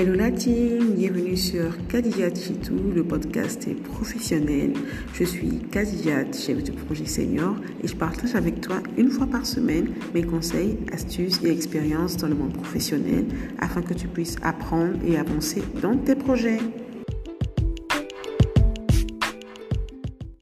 Hello la team, bienvenue sur Kadiyat Chitou, le podcast est professionnel. Je suis Kadiyat, chef de projet senior et je partage avec toi une fois par semaine mes conseils, astuces et expériences dans le monde professionnel afin que tu puisses apprendre et avancer dans tes projets.